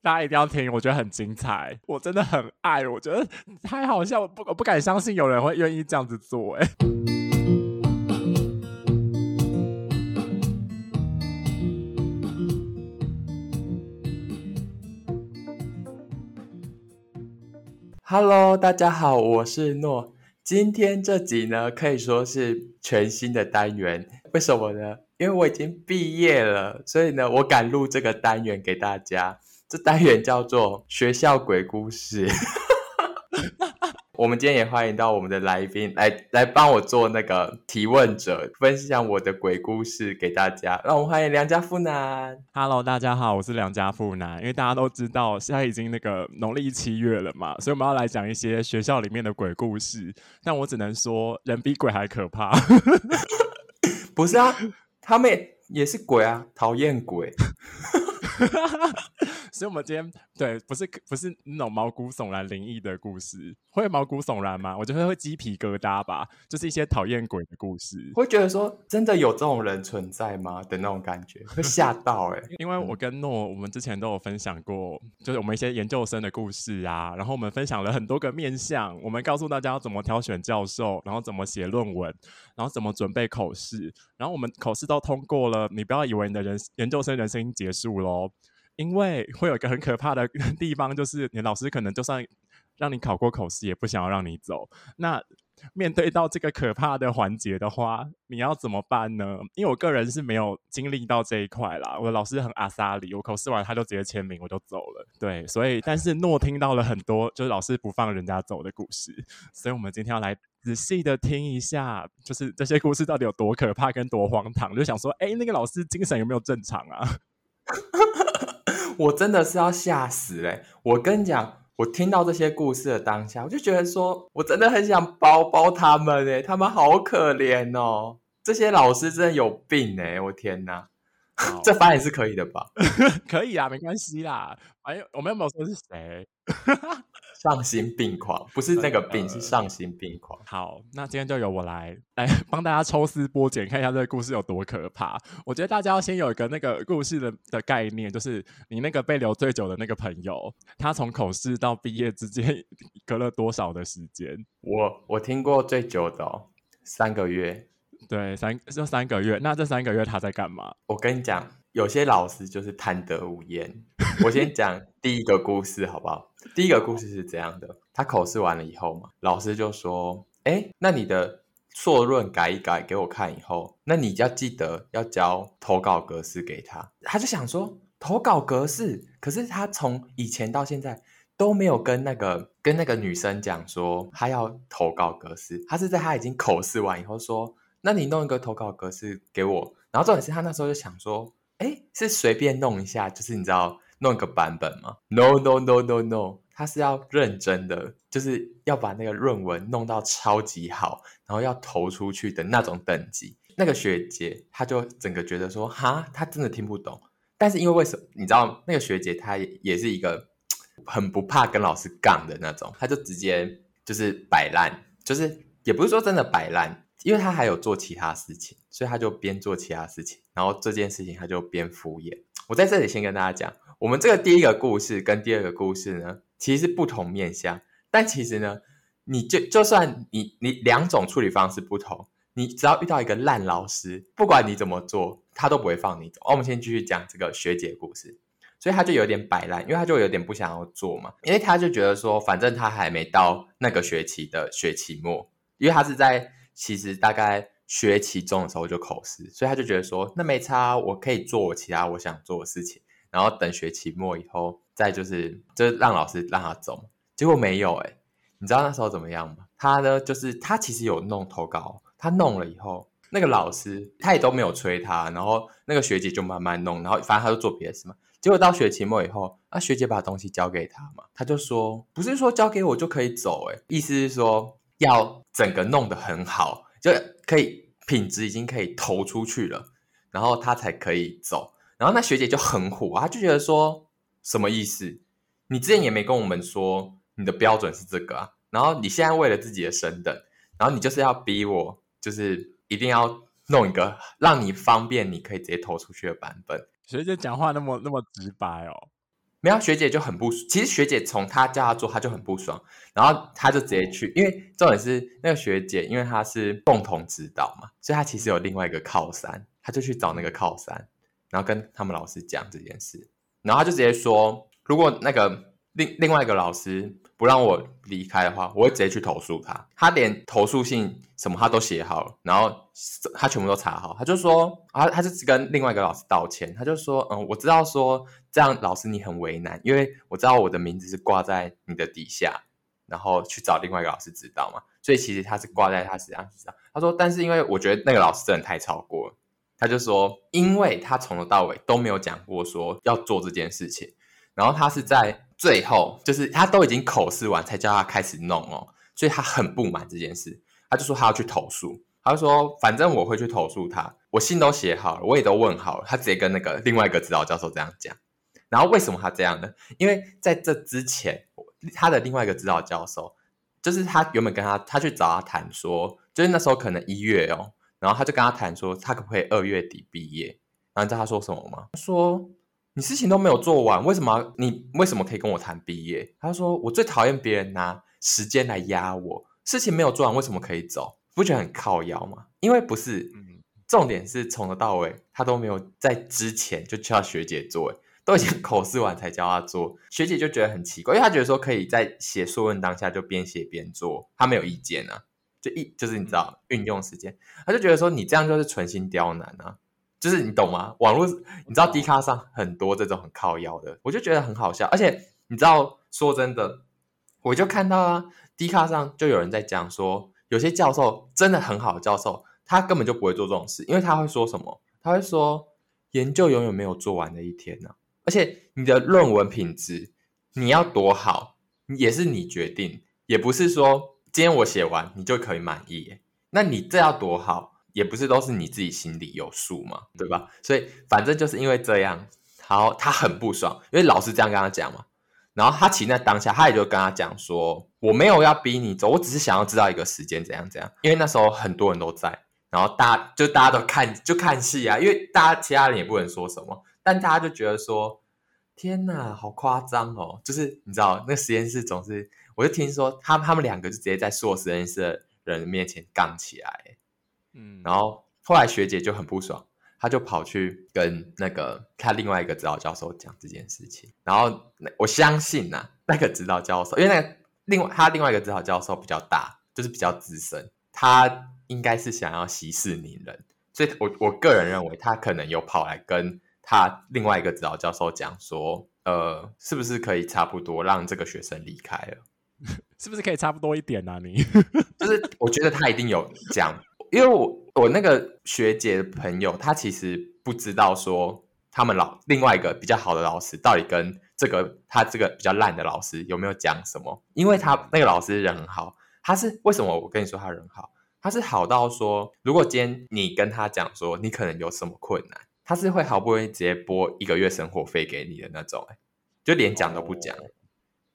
大家一定要听，我觉得很精彩，我真的很爱，我觉得 太好笑，我不我不敢相信有人会愿意这样子做，哎。Hello，大家好，我是诺。今天这集呢，可以说是全新的单元，为什么呢？因为我已经毕业了，所以呢，我敢录这个单元给大家。这单元叫做学校鬼故事。我们今天也欢迎到我们的来宾来来帮我做那个提问者，分享我的鬼故事给大家。让我们欢迎梁家富男。Hello，大家好，我是梁家富男。因为大家都知道现在已经那个农历七月了嘛，所以我们要来讲一些学校里面的鬼故事。但我只能说，人比鬼还可怕。不是啊，他们也，也是鬼啊，讨厌鬼。所以，我们今天对不是不是那种毛骨悚然灵异的故事，会毛骨悚然吗？我觉得会鸡皮疙瘩吧，就是一些讨厌鬼的故事，会觉得说真的有这种人存在吗的那种感觉，会吓到哎、欸。因为我跟诺，我们之前都有分享过，就是我们一些研究生的故事啊，然后我们分享了很多个面向，我们告诉大家要怎么挑选教授，然后怎么写论文，然后怎么准备口试，然后我们口试都通过了，你不要以为你的人研究生人生已经结束喽。因为会有一个很可怕的 地方，就是你老师可能就算让你考过口试，也不想要让你走。那面对到这个可怕的环节的话，你要怎么办呢？因为我个人是没有经历到这一块啦。我的老师很阿萨里，我口试完他就直接签名，我就走了。对，所以但是诺听到了很多就是老师不放人家走的故事，所以我们今天要来仔细的听一下，就是这些故事到底有多可怕跟多荒唐。就想说，哎，那个老师精神有没有正常啊？我真的是要吓死嘞！我跟你讲，我听到这些故事的当下，我就觉得说，我真的很想包包他们哎，他们好可怜哦！这些老师真的有病哎！我天哪，这翻也是可以的吧？可以啊，没关系啦。哎，我们有没有说是谁？丧心病狂，不是那个病，是丧心病狂。好，那今天就由我来来帮大家抽丝剥茧，看一下这个故事有多可怕。我觉得大家要先有一个那个故事的的概念，就是你那个被留最久的那个朋友，他从口试到毕业之间隔了多少的时间？我我听过最久的哦，三个月。对，三就三个月。那这三个月他在干嘛？我跟你讲。有些老师就是贪得无厌。我先讲第一个故事好不好？第一个故事是这样的：他口试完了以后嘛，老师就说：“哎，那你的硕论改一改给我看以后，那你要记得要交投稿格式给他。”他就想说投稿格式，可是他从以前到现在都没有跟那个跟那个女生讲说他要投稿格式，他是在他已经口试完以后说：“那你弄一个投稿格式给我。”然后重点是他那时候就想说。哎，是随便弄一下，就是你知道弄个版本吗？No No No No No，他是要认真的，就是要把那个论文弄到超级好，然后要投出去的那种等级。那个学姐，她就整个觉得说，哈，她真的听不懂。但是因为为什么？你知道那个学姐她也是一个 很不怕跟老师杠的那种，她就直接就是摆烂，就是也不是说真的摆烂。因为他还有做其他事情，所以他就边做其他事情，然后这件事情他就边敷衍。我在这里先跟大家讲，我们这个第一个故事跟第二个故事呢，其实是不同面向，但其实呢，你就就算你你两种处理方式不同，你只要遇到一个烂老师，不管你怎么做，他都不会放你走。我们先继续讲这个学姐故事，所以他就有点摆烂，因为他就有点不想要做嘛，因为他就觉得说，反正他还没到那个学期的学期末，因为他是在。其实大概学期中的时候就口试，所以他就觉得说，那没差，我可以做我其他我想做的事情，然后等学期末以后再就是就是让老师让他走。结果没有哎，你知道那时候怎么样吗？他呢就是他其实有弄投稿，他弄了以后，那个老师他也都没有催他，然后那个学姐就慢慢弄，然后反正他就做别的事嘛。结果到学期末以后，那学姐把东西交给他嘛，他就说不是说交给我就可以走哎，意思是说。要整个弄得很好，就可以品质已经可以投出去了，然后他才可以走。然后那学姐就很火，她就觉得说什么意思？你之前也没跟我们说你的标准是这个啊，然后你现在为了自己的升等，然后你就是要逼我，就是一定要弄一个让你方便，你可以直接投出去的版本。学姐讲话那么那么直白哦。没有学姐就很不，其实学姐从她叫他做，他就很不爽，然后他就直接去，因为重点是那个学姐，因为她是共同指导嘛，所以她其实有另外一个靠山，她就去找那个靠山，然后跟他们老师讲这件事，然后他就直接说，如果那个另另外一个老师。不让我离开的话，我会直接去投诉他。他连投诉信什么他都写好了，然后他全部都查好。他就说啊，他就跟另外一个老师道歉。他就说，嗯，我知道说这样老师你很为难，因为我知道我的名字是挂在你的底下，然后去找另外一个老师指导嘛。所以其实他是挂在他身上。他说，但是因为我觉得那个老师真的太超过了。他就说，因为他从头到尾都没有讲过说要做这件事情，然后他是在。最后就是他都已经口试完才叫他开始弄哦，所以他很不满这件事，他就说他要去投诉，他就说反正我会去投诉他，我信都写好了，我也都问好了，他直接跟那个另外一个指导教授这样讲。然后为什么他这样呢？因为在这之前，他的另外一个指导教授，就是他原本跟他他去找他谈说，就是那时候可能一月哦，然后他就跟他谈说他可不可以二月底毕业，然后你知道他说什么吗？他说。你事情都没有做完，为什么你为什么可以跟我谈毕业？他说我最讨厌别人拿时间来压我，事情没有做完为什么可以走？不觉得很靠腰吗？因为不是，重点是从头到尾他都没有在之前就叫学姐做，都已经 口试完才教他做，学姐就觉得很奇怪，因为他觉得说可以在写硕问当下就边写边做，他没有意见啊，就一就是你知道运用时间，他就觉得说你这样就是存心刁难啊。就是你懂吗？网络你知道 D 卡上很多这种很靠腰的，我就觉得很好笑。而且你知道，说真的，我就看到啊，D 卡上就有人在讲说，有些教授真的很好的教授，他根本就不会做这种事，因为他会说什么？他会说研究永远没有做完的一天呢、啊。而且你的论文品质你要多好，也是你决定，也不是说今天我写完你就可以满意。那你这要多好？也不是都是你自己心里有数嘛，对吧？所以反正就是因为这样，好，他很不爽，因为老师这样跟他讲嘛。然后他其实在当下，他也就跟他讲说：“我没有要逼你走，我只是想要知道一个时间怎样怎样。”因为那时候很多人都在，然后大家就大家都看就看戏啊，因为大家其他人也不能说什么，但大家就觉得说：“天哪，好夸张哦！”就是你知道，那实验室总是，我就听说他他们两个就直接在硕士实验室的人面前杠起来。嗯，然后后来学姐就很不爽，她就跑去跟那个他另外一个指导教授讲这件事情。然后我相信呐、啊，那个指导教授，因为那个另外他另外一个指导教授比较大，就是比较资深，他应该是想要息事宁人，所以我我个人认为他可能有跑来跟他另外一个指导教授讲说，呃，是不是可以差不多让这个学生离开了？是不是可以差不多一点啊？你 就是我觉得他一定有讲。因为我我那个学姐的朋友，他其实不知道说他们老另外一个比较好的老师到底跟这个他这个比较烂的老师有没有讲什么？因为他那个老师人很好，他是为什么我跟你说他人好？他是好到说，如果今天你跟他讲说你可能有什么困难，他是会好不容易直接拨一个月生活费给你的那种，就连讲都不讲。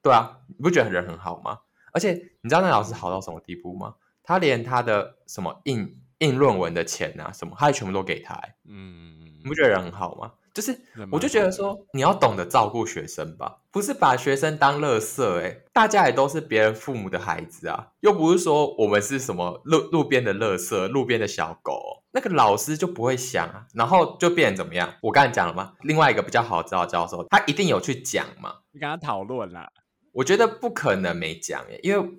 对啊，你不觉得人很好吗？而且你知道那老师好到什么地步吗？他连他的什么印印论文的钱啊，什么，他也全部都给他。嗯，你不觉得人很好吗？就是，我就觉得说，你要懂得照顾学生吧，不是把学生当垃圾。哎，大家也都是别人父母的孩子啊，又不是说我们是什么路路边的垃圾，路边的小狗。那个老师就不会想啊，然后就变成怎么样？我刚才讲了吗？另外一个比较好的指导教授，他一定有去讲嘛。你跟他讨论啦？我觉得不可能没讲耶，因为。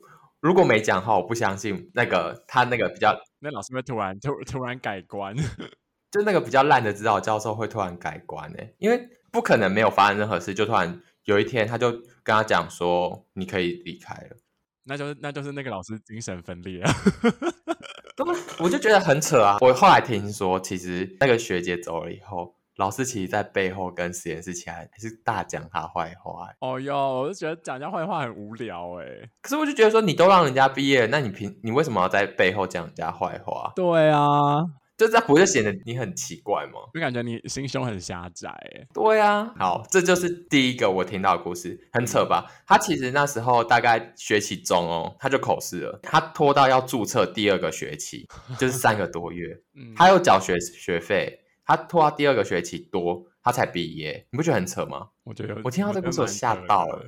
如果没讲的话，我不相信那个他那个比较那老师会突然突突然改观，就那个比较烂的指导教授会突然改观呢？因为不可能没有发生任何事，就突然有一天他就跟他讲说你可以离开了，那就是那就是那个老师精神分裂 啊，我就觉得很扯啊。我后来听说，其实那个学姐走了以后。老师其实，在背后跟实验室其他人还是大讲他坏话。哦哟，我就觉得讲人家坏话很无聊哎。可是我就觉得说，你都让人家毕业，那你凭你为什么要在背后讲人家坏话？对啊，就这不就显得你很奇怪吗？就感觉你心胸很狭窄。对啊，好，这就是第一个我听到的故事，很扯吧？他其实那时候大概学期中哦，他就口试了，他拖到要注册第二个学期，就是三个多月，嗯他又缴学学费。他拖到第二个学期多，他才毕业，你不觉得很扯吗？我觉得我听到这个故事我吓到了。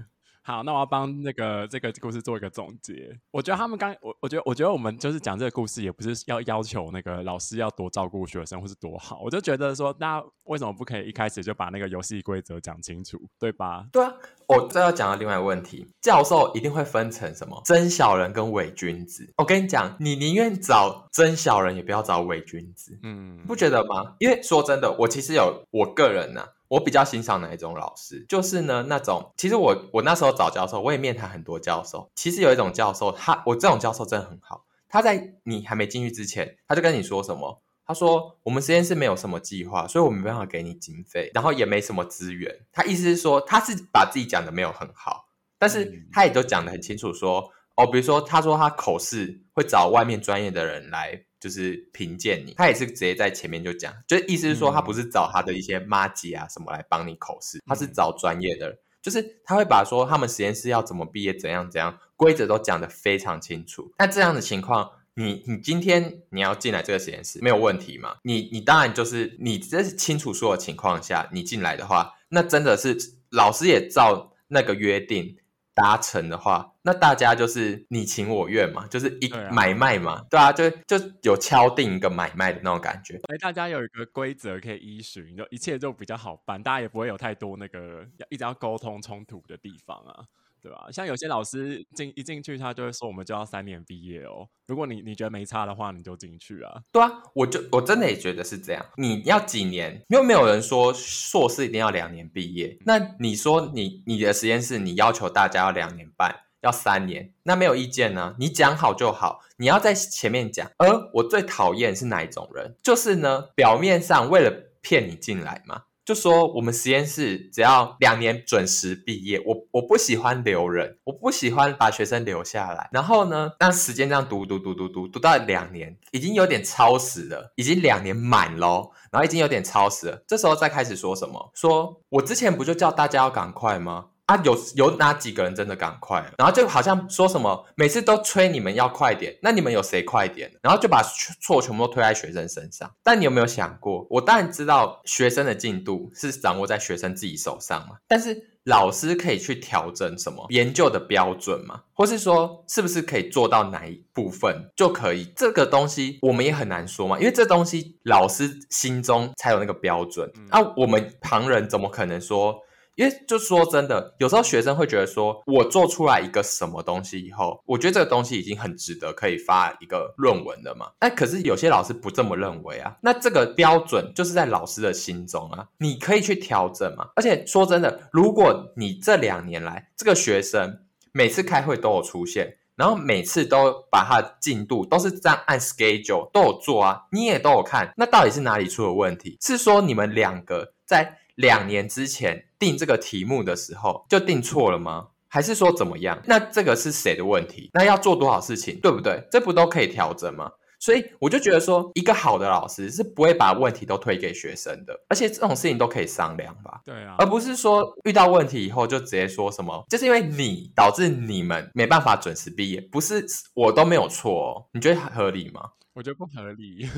好，那我要帮那个这个故事做一个总结。我觉得他们刚，我我觉得，我觉得我们就是讲这个故事，也不是要要求那个老师要多照顾学生或是多好。我就觉得说，那为什么不可以一开始就把那个游戏规则讲清楚，对吧？对啊，我再要讲到另外一个问题，教授一定会分成什么真小人跟伪君子。我跟你讲，你宁愿找真小人，也不要找伪君子。嗯，不觉得吗？因为说真的，我其实有我个人呢、啊。我比较欣赏哪一种老师，就是呢那种，其实我我那时候找教授，我也面谈很多教授。其实有一种教授，他我这种教授真的很好。他在你还没进去之前，他就跟你说什么？他说我们实验室没有什么计划，所以我没办法给你经费，然后也没什么资源。他意思是说，他是把自己讲的没有很好，但是他也都讲的很清楚说，说哦，比如说他说他口试会找外面专业的人来。就是评鉴你，他也是直接在前面就讲，就是意思是说，他不是找他的一些麻吉啊什么来帮你口试，他是找专业的人，就是他会把说他们实验室要怎么毕业，怎样怎样，规则都讲得非常清楚。那这样的情况，你你今天你要进来这个实验室没有问题嘛？你你当然就是你这是清楚说的情况下，你进来的话，那真的是老师也照那个约定。达成的话，那大家就是你情我愿嘛，就是一买卖嘛，对啊，对啊，就就有敲定一个买卖的那种感觉。所以大家有一个规则可以依循，就一切就比较好办，大家也不会有太多那个要一直要沟通冲突的地方啊。对吧？像有些老师进一进去，他就会说我们就要三年毕业哦。如果你你觉得没差的话，你就进去啊。对啊，我就我真的也觉得是这样。你要几年？又没有人说硕士一定要两年毕业。那你说你你的实验室，你要求大家要两年半，要三年，那没有意见呢？你讲好就好。你要在前面讲。而我最讨厌是哪一种人？就是呢，表面上为了骗你进来嘛。就说我们实验室只要两年准时毕业，我我不喜欢留人，我不喜欢把学生留下来。然后呢，让时间这样读读读读读读到两年，已经有点超时了，已经两年满喽，然后已经有点超时了。这时候再开始说什么？说我之前不就叫大家要赶快吗？啊，有有哪几个人真的赶快了？然后就好像说什么，每次都催你们要快点，那你们有谁快点？然后就把错全部都推在学生身上。但你有没有想过，我当然知道学生的进度是掌握在学生自己手上嘛，但是老师可以去调整什么研究的标准嘛，或是说是不是可以做到哪一部分就可以？这个东西我们也很难说嘛，因为这东西老师心中才有那个标准，啊，我们旁人怎么可能说？因为就说真的，有时候学生会觉得说，我做出来一个什么东西以后，我觉得这个东西已经很值得可以发一个论文了嘛。哎，可是有些老师不这么认为啊。那这个标准就是在老师的心中啊，你可以去调整嘛。而且说真的，如果你这两年来这个学生每次开会都有出现，然后每次都把他的进度都是这样按 schedule 都有做啊，你也都有看，那到底是哪里出了问题？是说你们两个在两年之前定这个题目的时候就定错了吗？还是说怎么样？那这个是谁的问题？那要做多少事情，对不对？这不都可以调整吗？所以我就觉得说，一个好的老师是不会把问题都推给学生的，而且这种事情都可以商量吧？对啊，而不是说遇到问题以后就直接说什么，就是因为你导致你们没办法准时毕业，不是我都没有错哦，你觉得合理吗？我觉得不合理。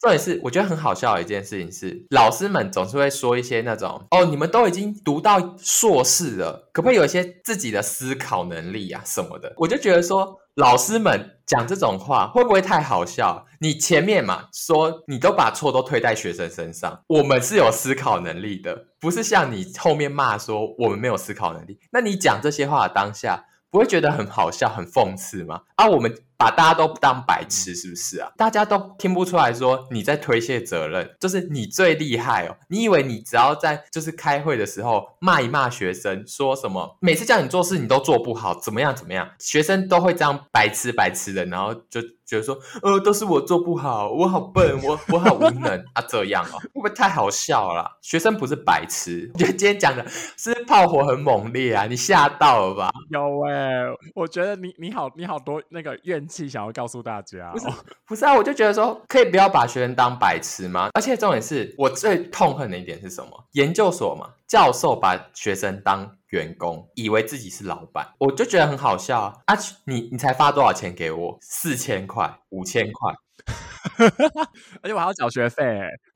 重点是，我觉得很好笑的一件事情是，老师们总是会说一些那种哦，你们都已经读到硕士了，可不可以有一些自己的思考能力啊什么的？我就觉得说，老师们讲这种话会不会太好笑？你前面嘛说你都把错都推在学生身上，我们是有思考能力的，不是像你后面骂说我们没有思考能力。那你讲这些话的当下，不会觉得很好笑、很讽刺吗？啊，我们。把大家都当白痴是不是啊？大家都听不出来说你在推卸责任，就是你最厉害哦。你以为你只要在就是开会的时候骂一骂学生，说什么每次叫你做事你都做不好，怎么样怎么样，学生都会这样白痴白痴的，然后就觉得说，呃，都是我做不好，我好笨，我我好无能 啊，这样哦，会不会太好笑了？学生不是白痴，我觉得今天讲的是炮火很猛烈啊，你吓到了吧？有诶、我觉得你你好你好多那个怨。气想要告诉大家，不是不是啊，我就觉得说，可以不要把学生当白痴吗？而且重点是我最痛恨的一点是什么？研究所嘛，教授把学生当员工，以为自己是老板，我就觉得很好笑啊！啊你你才发多少钱给我？四千块、五千块，而且我还要缴学费，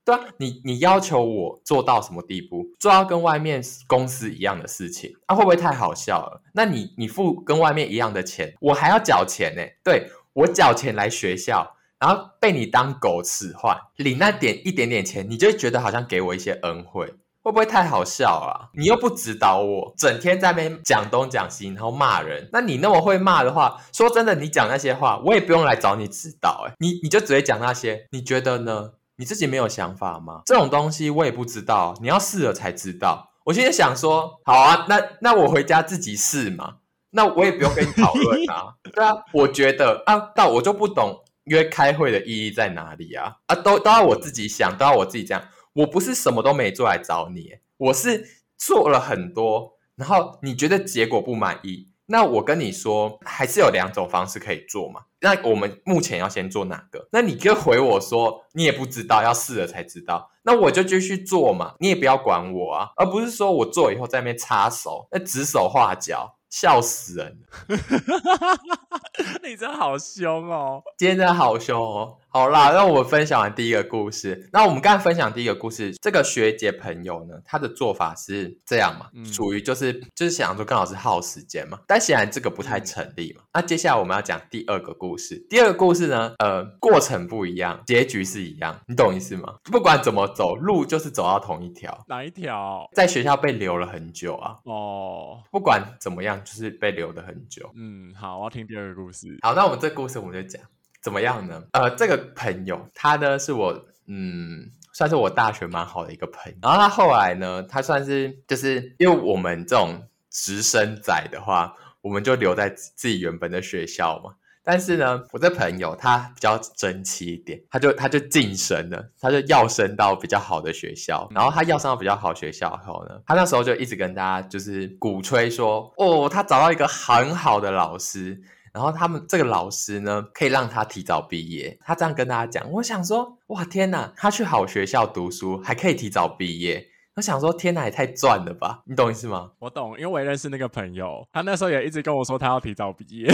对啊，你你要求我做到什么地步？做到跟外面公司一样的事情，啊，会不会太好笑了？那你你付跟外面一样的钱，我还要缴钱呢？对，我缴钱来学校，然后被你当狗使唤，领那点一点点钱，你就觉得好像给我一些恩惠。会不会太好笑啊？你又不指导我，整天在那边讲东讲西，然后骂人。那你那么会骂的话，说真的，你讲那些话，我也不用来找你指导。诶，你你就只会讲那些，你觉得呢？你自己没有想法吗？这种东西我也不知道，你要试了才知道。我现在想说，好啊，那那我回家自己试嘛。那我也不用跟你讨论啊。对啊，我觉得啊，但我就不懂约开会的意义在哪里啊？啊，都都要我自己想，都要我自己这样。我不是什么都没做来找你，我是做了很多，然后你觉得结果不满意，那我跟你说，还是有两种方式可以做嘛。那我们目前要先做哪个？那你就回我说，你也不知道，要试了才知道。那我就继续做嘛，你也不要管我啊，而不是说我做以后在那边插手，那指手画脚。笑死人了！你真好凶哦，今天真的好凶哦。好啦，那我们分享完第一个故事。那我们刚才分享第一个故事，这个学姐朋友呢，她的做法是这样嘛，嗯、属于就是就是想说跟老师耗时间嘛。但显然这个不太成立嘛。嗯、那接下来我们要讲第二个故事。第二个故事呢，呃，过程不一样，结局是一样，你懂意思吗？不管怎么走，路就是走到同一条。哪一条？在学校被留了很久啊。哦，不管怎么样，就是被留的很久。嗯，好，我要听第二个故事。好，那我们这故事我们就讲。怎么样呢？呃，这个朋友他呢是我，嗯，算是我大学蛮好的一个朋友。然后他后来呢，他算是就是因为我们这种直升仔的话，我们就留在自己原本的学校嘛。但是呢，我这朋友他比较争气一点，他就他就晋升了，他就要升到比较好的学校。然后他要升到比较好学校后呢，他那时候就一直跟大家就是鼓吹说，哦，他找到一个很好的老师。然后他们这个老师呢，可以让他提早毕业。他这样跟大家讲，我想说，哇，天哪！他去好学校读书，还可以提早毕业。我想说，天哪，也太赚了吧！你懂意思吗？我懂，因为我也认识那个朋友，他那时候也一直跟我说他要提早毕业。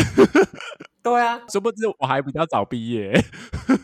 对啊，殊不知我还比较早毕业，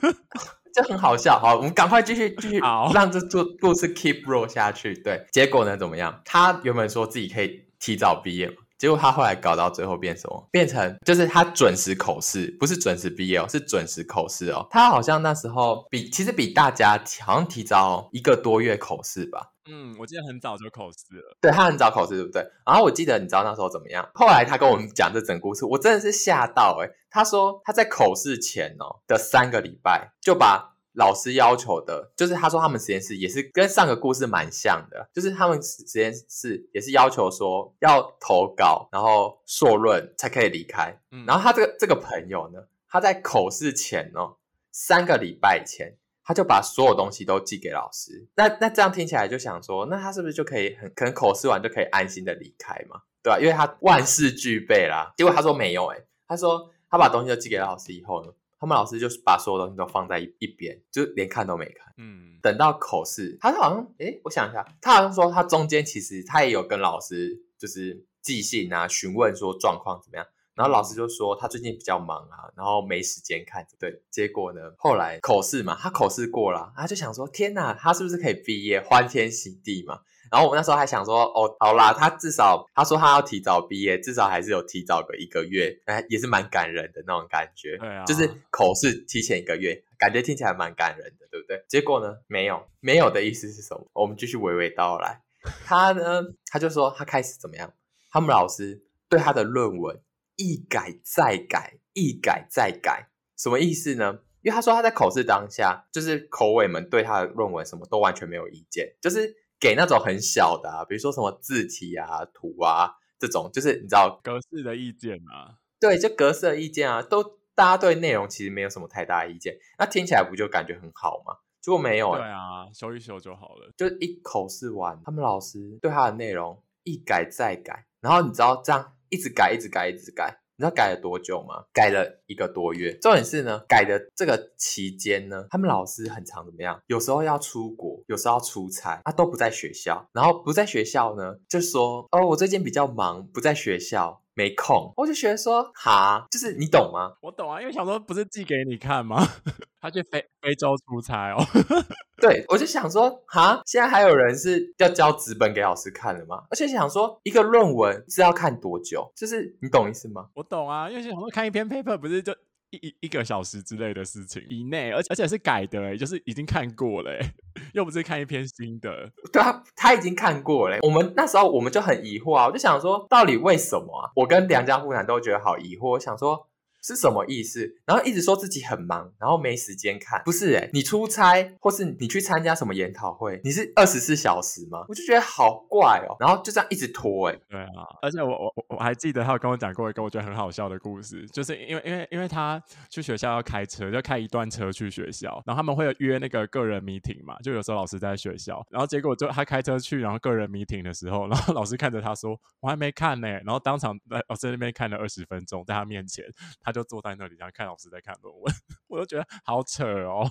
就很好笑。好，我们赶快继续继续，让这故故事 keep roll 下去。对，结果呢怎么样？他原本说自己可以提早毕业嘛。结果他后来搞到最后变什么？变成就是他准时口试，不是准时毕业哦，是准时口试哦。他好像那时候比其实比大家好像提早一个多月口试吧。嗯，我记得很早就口试了。对，他很早口试，对不对？然后我记得你知道那时候怎么样？后来他跟我们讲这整故事，我真的是吓到诶。他说他在口试前哦的三个礼拜就把。老师要求的，就是他说他们实验室也是跟上个故事蛮像的，就是他们实验室也是要求说要投稿，然后硕论才可以离开。嗯，然后他这个这个朋友呢，他在口试前哦，三个礼拜前，他就把所有东西都寄给老师。那那这样听起来就想说，那他是不是就可以很可能口试完就可以安心的离开嘛？对吧？因为他万事俱备啦。结果他说没有，诶，他说他把东西都寄给老师以后呢，他们老师就是把所有东西都放在一一边，就连看都没看。嗯，等到口试，他好像，诶，我想一下，他好像说他中间其实他也有跟老师就是寄信啊，询问说状况怎么样。然后老师就说他最近比较忙啊，然后没时间看。对，结果呢，后来口试嘛，他口试过了，他就想说，天哪，他是不是可以毕业，欢天喜地嘛？然后我们那时候还想说，哦，好啦，他至少他说他要提早毕业，至少还是有提早个一个月，哎，也是蛮感人的那种感觉。对啊，就是口试提前一个月，感觉听起来蛮感人的，对不对？结果呢，没有，没有的意思是什么？我们继续娓娓道来。他呢，他就说他开始怎么样？他们老师对他的论文一改再改，一改再改，什么意思呢？因为他说他在口试当下，就是口尾们对他的论文什么都完全没有意见，就是。给那种很小的啊，比如说什么字体啊、图啊这种，就是你知道格式的意见啊，对，就格式的意见啊，都大家对内容其实没有什么太大的意见，那听起来不就感觉很好吗？结果没有欸，对啊，修一修就好了，就一口试完，他们老师对他的内容一改再改，然后你知道这样一直改、一直改、一直改。你知道改了多久吗？改了一个多月。重点是呢，改的这个期间呢，他们老师很常怎么样？有时候要出国，有时候要出差，他都不在学校。然后不在学校呢，就说哦，我最近比较忙，不在学校。没空。我就觉得说，哈，就是你懂吗？我懂啊，因为想说不是寄给你看吗？他去非非洲出差哦。对，我就想说，哈，现在还有人是要交纸本给老师看的吗？而且想说，一个论文是要看多久？就是你懂意思吗？我懂啊，因为想说看一篇 paper 不是就。一一一个小时之类的事情以内，而且而且是改的哎，就是已经看过了哎，又不是看一篇新的。对啊，他已经看过了。我们那时候我们就很疑惑啊，我就想说，到底为什么啊？我跟梁家妇男都觉得好疑惑，我想说。是什么意思？然后一直说自己很忙，然后没时间看。不是诶，你出差或是你去参加什么研讨会，你是二十四小时吗？我就觉得好怪哦。然后就这样一直拖诶。对啊，而且我我我还记得他有跟我讲过一个我觉得很好笑的故事，就是因为因为因为他去学校要开车，就开一段车去学校，然后他们会约那个个人 meeting 嘛，就有时候老师在学校，然后结果就他开车去，然后个人 meeting 的时候，然后老师看着他说我还没看呢，然后当场在老师那边看了二十分钟，在他面前，他就坐在那里，然后看老师在看论文，我就觉得好扯哦，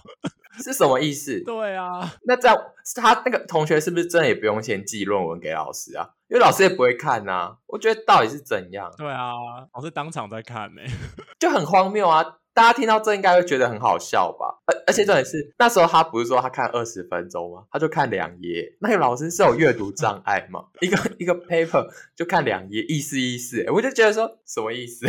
是什么意思？对啊，那在他那个同学是不是真的也不用先寄论文给老师啊？因为老师也不会看呐、啊。我觉得到底是怎样？对啊，老师当场在看呢，就很荒谬啊！大家听到这应该会觉得很好笑吧？而而且重点是那时候他不是说他看二十分钟吗？他就看两页。那个老师是有阅读障碍吗？一个一个 paper 就看两页，意思意思，我就觉得说什么意思？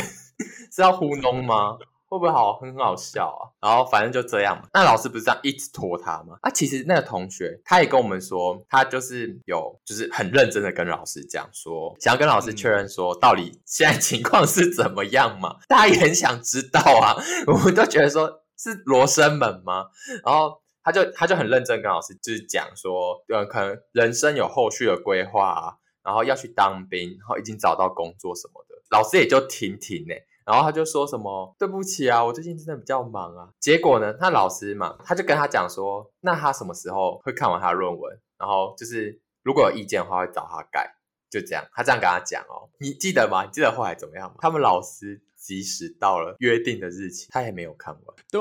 是要糊弄吗？会不会好很好笑啊？然后反正就这样嘛。那老师不是这样一直拖他吗？啊，其实那个同学他也跟我们说，他就是有就是很认真的跟老师讲说，想要跟老师确认说，到底现在情况是怎么样嘛？大家也很想知道啊。我们都觉得说是罗生门吗？然后他就他就很认真跟老师就是讲说，呃，可能人生有后续的规划啊，然后要去当兵，然后已经找到工作什么的，老师也就听听呢。然后他就说什么对不起啊，我最近真的比较忙啊。结果呢，他老师嘛，他就跟他讲说，那他什么时候会看完他的论文？然后就是如果有意见的话，会找他改。就这样，他这样跟他讲哦。你记得吗？你记得后来怎么样吗？他们老师。即使到了约定的日期，他也没有看完，对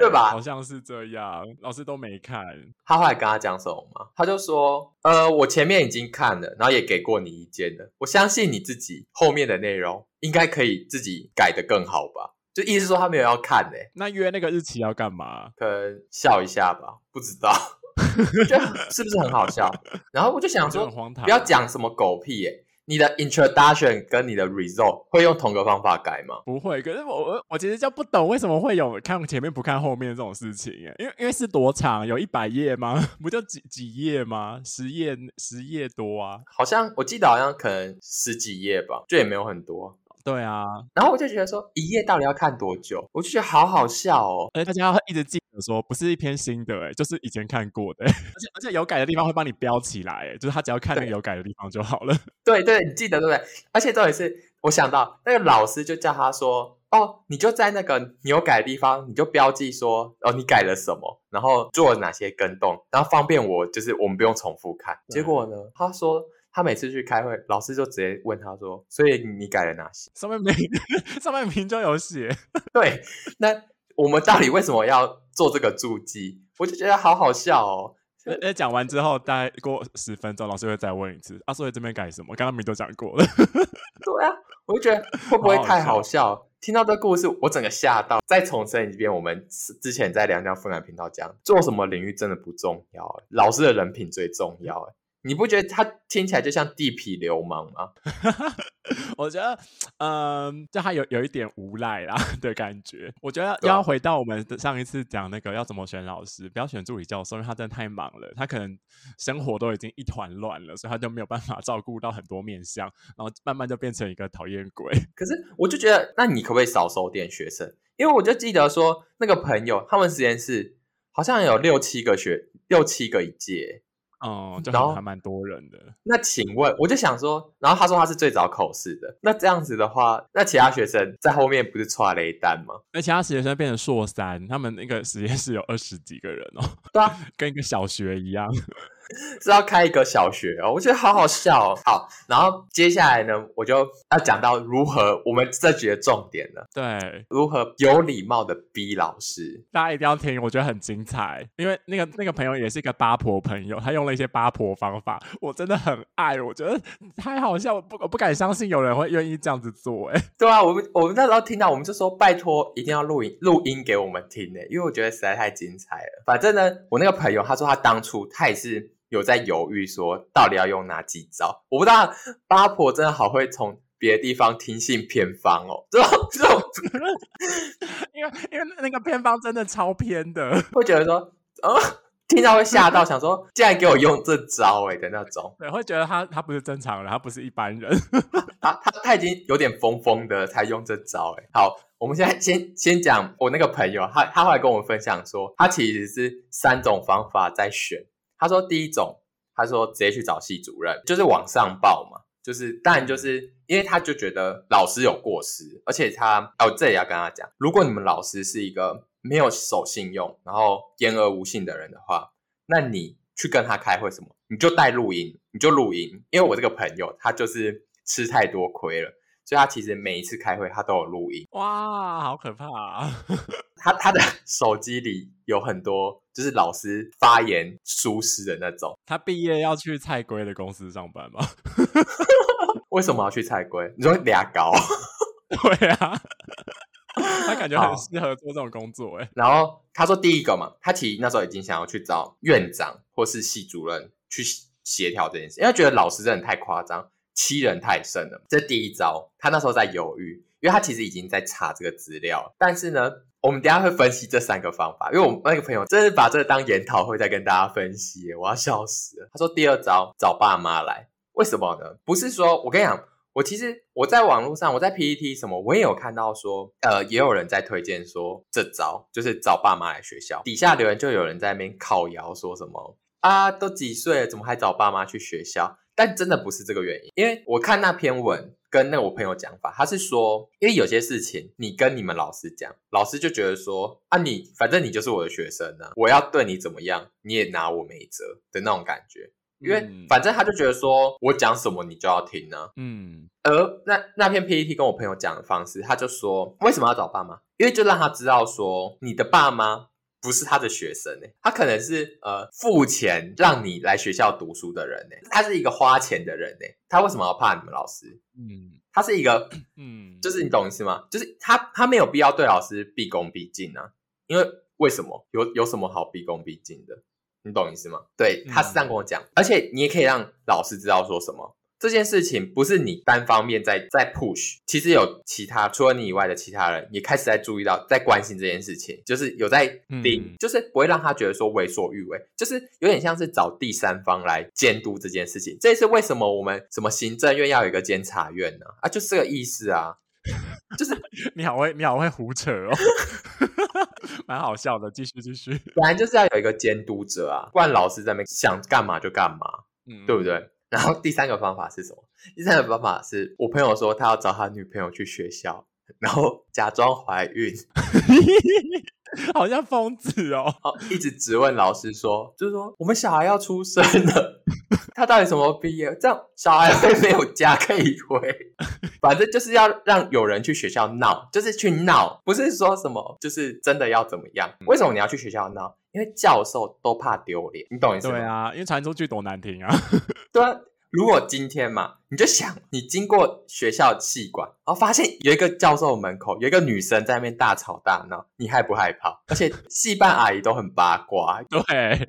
对吧？好像是这样，老师都没看。他后来跟他讲什么吗？他就说：“呃，我前面已经看了，然后也给过你意见了。我相信你自己后面的内容应该可以自己改的更好吧？就意思说他没有要看呢。那约那个日期要干嘛？可能笑一下吧，不知道，觉得是不是很好笑？然后我就想说，不要讲什么狗屁耶。”你的 introduction 跟你的 result 会用同个方法改吗？不会，可是我我我其实就不懂为什么会有看前面不看后面这种事情耶，因为因为是多长，有一百页吗？不就几几页吗？十页十页多啊？好像我记得好像可能十几页吧，就也没有很多。对啊，然后我就觉得说一页到底要看多久？我就觉得好好笑哦，而且大家要一直记得说不是一篇新的，诶就是以前看过的，而且而且有改的地方会帮你标起来，诶就是他只要看那个有改的地方就好了。对对，你记得对不对？而且重点是我想到那个老师就叫他说，哦，你就在那个你有改的地方，你就标记说，哦，你改了什么，然后做了哪些更动，然后方便我就是我们不用重复看。结果呢，他说。他每次去开会，老师就直接问他说：“所以你改了哪些？”上面没，上面明就有写。对，那我们到底为什么要做这个注记？我就觉得好好笑哦。那，讲完之后，大概过十分钟，老师会再问一次：“啊，所以这边改什么？”刚刚明都讲过了。对啊，我就觉得会不会太好笑？好好笑。听到这个故事，我整个吓到。再重申一遍，我们之前在良家妇男频道讲，做什么领域真的不重要，老师的人品最重要。你不觉得他听起来就像地痞流氓吗？我觉得，嗯，就他有有一点无赖啦 的感觉。我觉得要回到我们上一次讲那个要怎么选老师，不要选助理教授，因为他真的太忙了，他可能生活都已经一团乱了，所以他就没有办法 照顾到很多面相，然后慢慢就变成一个讨厌鬼。可是我就觉得，那你可不可以少收点学生？因为我就记得说，那个朋友他们实验室好像有六七个学，六七个一届。哦、嗯，就还蛮多人的。那请问，我就想说，然后他说他是最早口试的，那这样子的话，那其他学生在后面不是踹了一单吗？那其他实习生变成硕三，他们那个实验室有二十几个人哦。对啊，跟一个小学一样。是要开一个小学哦，我觉得好好笑哦。好，然后接下来呢，我就要讲到如何我们这集的重点了。对，如何有礼貌的逼老师，大家一定要听，我觉得很精彩。因为那个那个朋友也是一个八婆朋友，他用了一些八婆方法，我真的很爱，我觉得太好笑，我不我不敢相信有人会愿意这样子做。哎，对啊，我们我们那时候听到，我们就说拜托一定要录音录音给我们听呢，因为我觉得实在太精彩了。反正呢，我那个朋友他说他当初他也是。有在犹豫，说到底要用哪几招？我不知道八婆真的好会从别的地方听信偏方哦，这种这种，因为因为那个偏方真的超偏的，会觉得说，呃，听到会吓到，想说竟然给我用这招哎的那种，对，会觉得他他不是正常人，他不是一般人，他他他已经有点疯疯的才用这招哎。好，我们现在先先讲我那个朋友，他他后来跟我们分享说，他其实是三种方法在选。他说：“第一种，他说直接去找系主任，就是往上报嘛，就是当然就是因为他就觉得老师有过失，而且他哦，这也要跟他讲，如果你们老师是一个没有守信用，然后言而无信的人的话，那你去跟他开会什么，你就带录音，你就录音，因为我这个朋友他就是吃太多亏了。”所以他其实每一次开会，他都有录音。哇，好可怕啊！他他的 手机里有很多，就是老师发言疏失的那种。他毕业要去蔡龟的公司上班吗？为什么要去蔡龟？你说俩高？对啊，他感觉很适合做这种工作哎。然后他说第一个嘛，他其实那时候已经想要去找院长或是系主任去协调这件事，因为他觉得老师真的太夸张。欺人太甚了，这第一招。他那时候在犹豫，因为他其实已经在查这个资料。但是呢，我们等一下会分析这三个方法，因为我们那个朋友真是把这个当研讨会在跟大家分析，我要笑死了。他说第二招找爸妈来，为什么呢？不是说我跟你讲，我其实我在网络上，我在 PPT 什么，我也有看到说，呃，也有人在推荐说这招就是找爸妈来学校。底下留言就有人在那边靠谣说什么啊，都几岁了，怎么还找爸妈去学校？但真的不是这个原因，因为我看那篇文跟那个我朋友讲法，他是说，因为有些事情你跟你们老师讲，老师就觉得说啊你，你反正你就是我的学生呢、啊，我要对你怎么样，你也拿我没辙的那种感觉，因为反正他就觉得说我讲什么你就要听呢、啊，嗯，而那那篇 PPT 跟我朋友讲的方式，他就说为什么要找爸妈？因为就让他知道说你的爸妈。不是他的学生呢，他可能是呃付钱让你来学校读书的人呢，他是一个花钱的人呢，他为什么要怕你们老师？嗯，他是一个，嗯，就是你懂意思吗？就是他他没有必要对老师毕恭毕敬啊，因为为什么有有什么好毕恭毕敬的？你懂意思吗？对，他是这样跟我讲，而且你也可以让老师知道说什么。这件事情不是你单方面在在 push，其实有其他除了你以外的其他人也开始在注意到，在关心这件事情，就是有在盯，嗯、就是不会让他觉得说为所欲为，就是有点像是找第三方来监督这件事情。这也是为什么我们什么行政院要有一个监察院呢？啊，就是这个意思啊，就是 你好会你好会胡扯哦，蛮好笑的，继续继续，本来就是要有一个监督者啊，不然老师在那边想干嘛就干嘛，嗯，对不对？然后第三个方法是什么？第三个方法是我朋友说他要找他女朋友去学校，然后假装怀孕，好像疯子哦，一直质问老师说，就是说我们小孩要出生了，他到底什么毕业？这样小孩会没有家可以回，反正就是要让有人去学校闹，就是去闹，不是说什么，就是真的要怎么样？为什么你要去学校闹？因为教授都怕丢脸，你懂意思吗？对啊，因为传出去多难听啊。对啊，如果今天嘛，你就想你经过学校气管，然后发现有一个教授门口有一个女生在那边大吵大闹，你害不害怕？而且戏班阿姨都很八卦，对。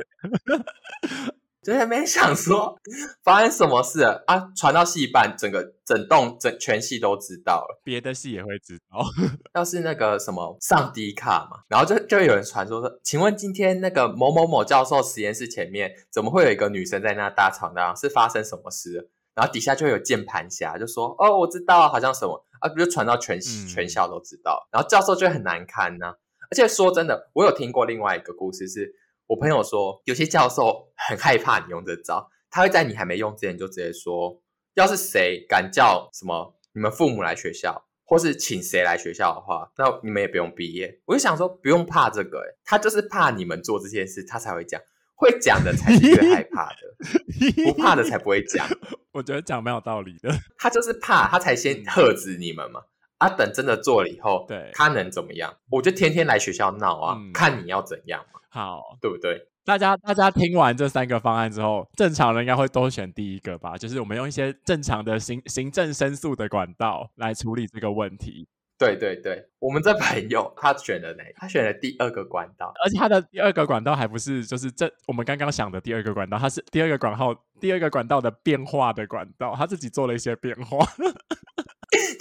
就是没想说 发生什么事了啊！传到戏班，整个整栋整全系都知道了，别的系也会知道。要是那个什么上 D 卡嘛，然后就就有人传说说，请问今天那个某某某教授实验室前面怎么会有一个女生在那大吵大闹？是发生什么事了？然后底下就有键盘侠就说：“哦，我知道，好像什么啊，不就传到全系、嗯、全校都知道。”然后教授就很难堪呢、啊。而且说真的，我有听过另外一个故事是。我朋友说，有些教授很害怕你用这招，他会在你还没用之前就直接说，要是谁敢叫什么你们父母来学校，或是请谁来学校的话，那你们也不用毕业。我就想说，不用怕这个，诶他就是怕你们做这件事，他才会讲。会讲的才是最害怕的，不怕的才不会讲。我觉得讲蛮有道理的。他就是怕，他才先喝止你们嘛。啊，等真的做了以后，对，他能怎么样？我就天天来学校闹啊，嗯、看你要怎样嘛。好，对不对？大家大家听完这三个方案之后，正常人应该会都选第一个吧？就是我们用一些正常的行行政申诉的管道来处理这个问题。对对对，我们这朋友他选了哪？他选了第二个管道，而且他的第二个管道还不是就是这我们刚刚想的第二个管道，他是第二个管号，第二个管道的变化的管道，他自己做了一些变化。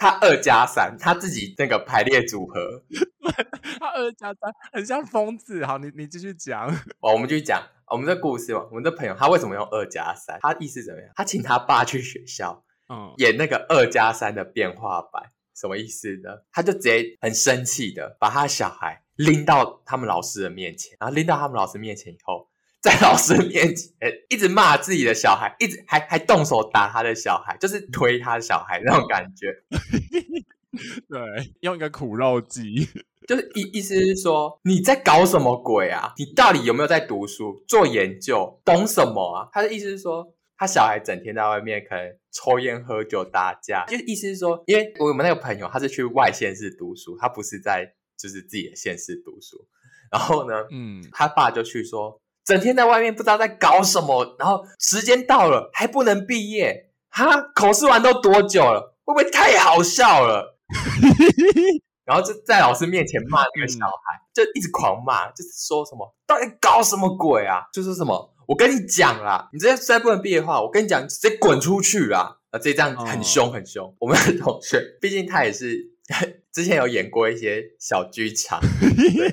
他二加三，他自己那个排列组合，他二加三很像疯子。好，你你继续讲。哦，我们继续讲我们的故事嘛。我们的朋友他为什么用二加三？他意思怎么样？他请他爸去学校，嗯，演那个二加三的变化版。什么意思呢？他就直接很生气的把他小孩拎到他们老师的面前，然后拎到他们老师面前以后，在老师面前一直骂自己的小孩，一直还还动手打他的小孩，就是推他的小孩那种感觉。对，用一个苦肉计，就是意意思是说你在搞什么鬼啊？你到底有没有在读书、做研究、懂什么啊？他的意思是说。他小孩整天在外面可能抽烟喝酒打架，就意思是说，因为我们那个朋友他是去外县市读书，他不是在就是自己的县市读书。然后呢，嗯，他爸就去说，整天在外面不知道在搞什么，然后时间到了还不能毕业，哈，考试完都多久了？会不会太好笑了？然后就在老师面前骂那个小孩，嗯、就一直狂骂，就是说什么到底搞什么鬼啊？就是什么。我跟你讲啦，你这些再不能毕业的话，我跟你讲，直接滚出去啦！啊，这样很凶很凶。Oh. 我们的同学，毕竟他也是之前有演过一些小剧场，对，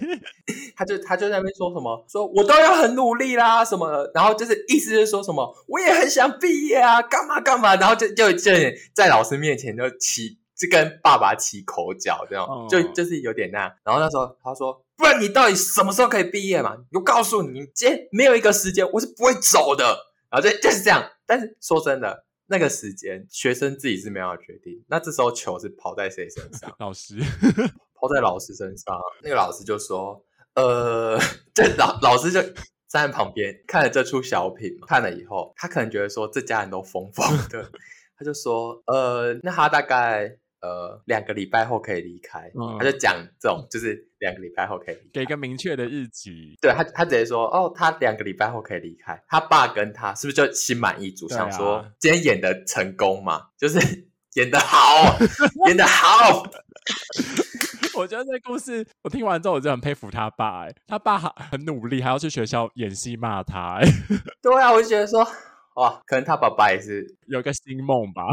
他就他就在那边说什么，说我都要很努力啦什么的，然后就是意思是说什么，我也很想毕业啊，干嘛干嘛，然后就就就在老师面前就起，就跟爸爸起口角这样，oh. 就就是有点那样。然后那时候他说。不然你到底什么时候可以毕业嘛？我告诉你，你今天没有一个时间，我是不会走的。然后就就是这样。但是说真的，那个时间学生自己是没有决定。那这时候球是抛在谁身上？老师 抛在老师身上。那个老师就说：“呃，这老老师就站在旁边看了这出小品嘛，看了以后，他可能觉得说这家人都疯疯的，他就说：呃，那他大概。”呃，两个礼拜后可以离开，嗯、他就讲这种，就是两个礼拜后可以离开，给一个明确的日期。对他，他直接说，哦，他两个礼拜后可以离开。他爸跟他是不是就心满意足，啊、想说今天演的成功嘛？就是 演的好，演的好。我觉得这故事我听完之后，我就很佩服他爸，哎，他爸很努力，还要去学校演戏骂他，哎，对啊，我就觉得说。哇，可能他爸爸也是有个新梦吧，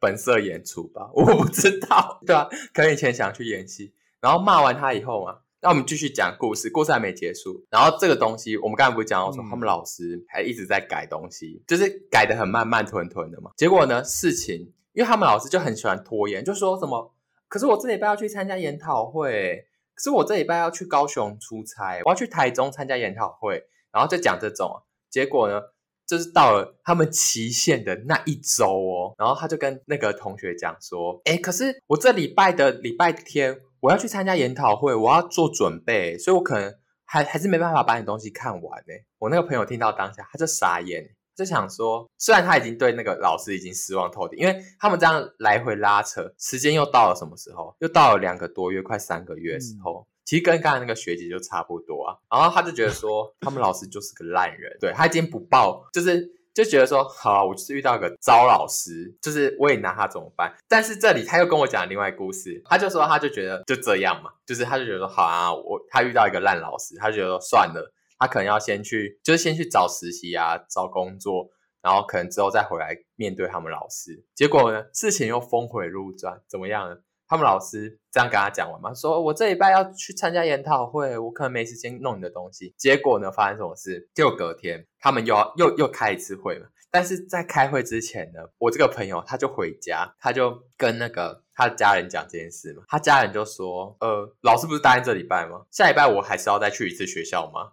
本色演出吧，我不知道，对啊，可能以前想去演戏，然后骂完他以后嘛，那我们继续讲故事，故事还没结束，然后这个东西我们刚才不是讲到说，他们老师还一直在改东西，嗯、就是改得很慢慢吞吞的嘛，结果呢，事情因为他们老师就很喜欢拖延，就说什么，可是我这礼拜要去参加研讨会，可是我这礼拜要去高雄出差，我要去台中参加研讨会，然后就讲这种，结果呢？就是到了他们期限的那一周哦，然后他就跟那个同学讲说：“哎，可是我这礼拜的礼拜天我要去参加研讨会，我要做准备，所以我可能还还是没办法把你东西看完呢。”我那个朋友听到当下他就傻眼，就想说：虽然他已经对那个老师已经失望透顶，因为他们这样来回拉扯，时间又到了什么时候？又到了两个多月，快三个月的时候。嗯其实跟刚才那个学姐就差不多啊，然后他就觉得说 他们老师就是个烂人，对，他已经不报，就是就觉得说好，我就是遇到一个糟老师，就是我也拿他怎么办？但是这里他又跟我讲另外一个故事，他就说他就觉得就这样嘛，就是他就觉得说好啊，我他遇到一个烂老师，他就觉得说算了，他可能要先去，就是先去找实习啊，找工作，然后可能之后再回来面对他们老师。结果呢，事情又峰回路转，怎么样呢？他们老师这样跟他讲完嘛，说我这礼拜要去参加研讨会，我可能没时间弄你的东西。结果呢，发生什么事？就隔天他们又又又开一次会嘛。但是在开会之前呢，我这个朋友他就回家，他就跟那个他的家人讲这件事嘛，他家人就说，呃，老师不是答应这礼拜吗？下礼拜我还是要再去一次学校吗？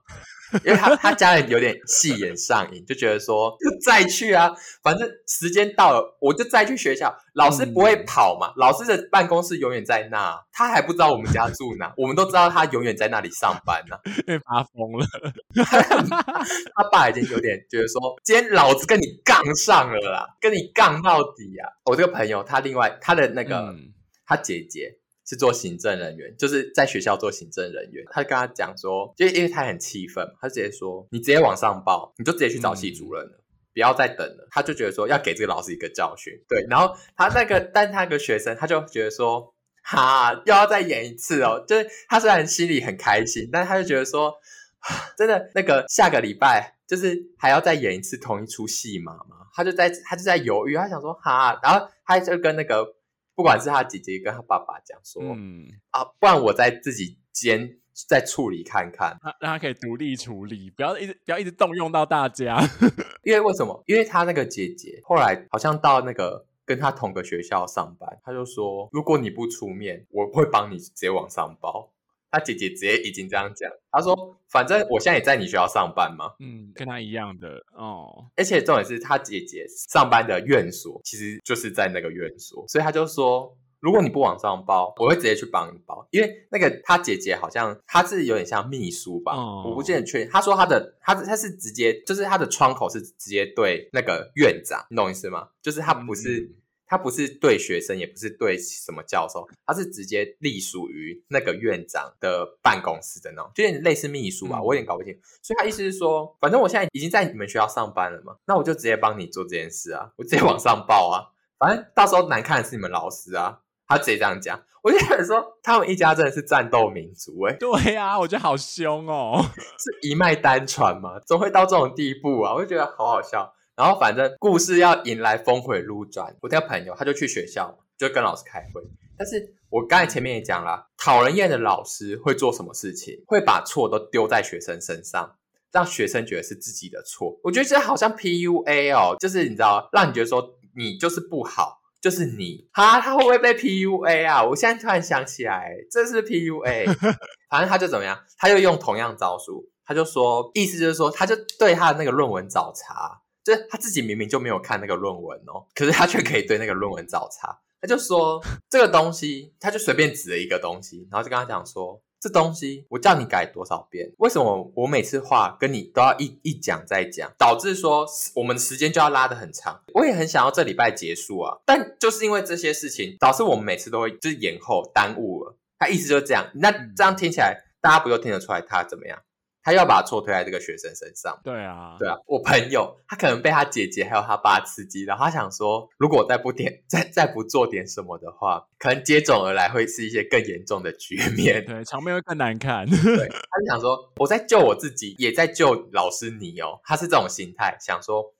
因为他他家人有点戏眼上瘾，就觉得说就再去啊，反正时间到了我就再去学校。老师不会跑嘛，嗯、老师的办公室永远在那，他还不知道我们家住哪，我们都知道他永远在那里上班呢、啊。被发疯了，他爸已经有点觉得说，今天老子跟你杠上了啦，跟你杠到底啊！我这个朋友他另外他的那个、嗯、他姐姐。是做行政人员，就是在学校做行政人员。他就跟他讲说，就因为他很气愤，他直接说：“你直接往上报，你就直接去找系主任了，嗯、不要再等了。”他就觉得说要给这个老师一个教训。对，然后他那个，但他那个学生他就觉得说：“哈，又要再演一次哦。”就是他虽然心里很开心，但他就觉得说，真的那个下个礼拜就是还要再演一次同一出戏嘛嘛？他就在他就在犹豫，他想说：“哈。”然后他就跟那个。不管是他姐姐跟他爸爸讲说，嗯啊，不然我再自己兼再处理看看，他让他可以独立处理，不要一直不要一直动用到大家。因为为什么？因为他那个姐姐后来好像到那个跟他同个学校上班，他就说，如果你不出面，我会帮你直接往上报。他姐姐直接已经这样讲，他说：“反正我现在也在你学校上班嘛，嗯，跟他一样的哦。而且重点是他姐姐上班的院所其实就是在那个院所，所以他就说，如果你不往上报，我会直接去帮你报。因为那个他姐姐好像他是有点像秘书吧，哦、我不见得确定。他说他的他他是直接就是他的窗口是直接对那个院长，你懂意思吗？就是他不是。嗯”他不是对学生，也不是对什么教授，他是直接隶属于那个院长的办公室的那种，就有点类似秘书吧，我有点搞不清。所以他意思是说，反正我现在已经在你们学校上班了嘛，那我就直接帮你做这件事啊，我直接往上报啊，反正到时候难看的是你们老师啊。他直接这样讲，我就想说，他们一家真的是战斗民族哎。对呀、啊，我觉得好凶哦，是一脉单传吗？怎么会到这种地步啊？我就觉得好好笑。然后反正故事要迎来峰回路转，我那个朋友他就去学校，就跟老师开会。但是我刚才前面也讲了，讨人厌的老师会做什么事情？会把错都丢在学生身上，让学生觉得是自己的错。我觉得这好像 PUA 哦，就是你知道，让你觉得说你就是不好，就是你哈，他会不会被 PUA 啊？我现在突然想起来，这是 PUA。反正他就怎么样，他就用同样招数，他就说，意思就是说，他就对他的那个论文找茬。就是他自己明明就没有看那个论文哦，可是他却可以对那个论文找茬。他就说 这个东西，他就随便指了一个东西，然后就跟他讲说，这东西我叫你改多少遍？为什么我每次话跟你都要一一讲再讲，导致说我们的时间就要拉得很长？我也很想要这礼拜结束啊，但就是因为这些事情，导致我们每次都会就是延后耽误了。他意思就是这样，那这样听起来，大家不就听得出来他怎么样？他要把错推在这个学生身上。对啊，对啊，我朋友他可能被他姐姐还有他爸刺激，然后他想说，如果我再不点，再再不做点什么的话，可能接踵而来会是一些更严重的局面，对，场面会更难看。对，他就想说，我在救我自己，也在救老师你哦。他是这种心态，想说。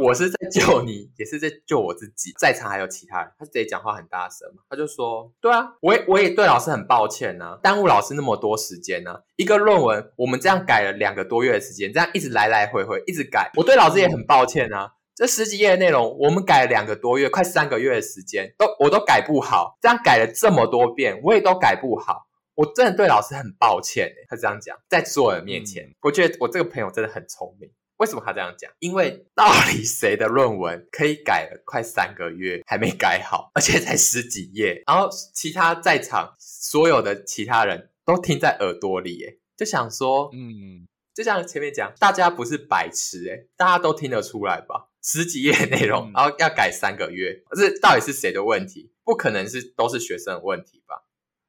我是在救你，也是在救我自己。在场还有其他人，他直接讲话很大声嘛，他就说：“对啊，我也我也对老师很抱歉呐，耽误老师那么多时间呢。一个论文我们这样改了两个多月的时间，这样一直来来回回一直改，我对老师也很抱歉啊。这十几页的内容我们改了两个多月，快三个月的时间，都我都改不好，这样改了这么多遍，我也都改不好，我真的对老师很抱歉。”他这样讲，在所有人面前，嗯，我觉得我这个朋友真的很聪明。为什么他这样讲？因为到底谁的论文可以改了快三个月还没改好，而且才十几页，然后其他在场所有的其他人都听在耳朵里，哎就想说，嗯，就像前面讲，大家不是白痴，诶大家都听得出来吧？十几页内容，然后要改三个月，这到底是谁的问题？不可能是都是学生的问题吧？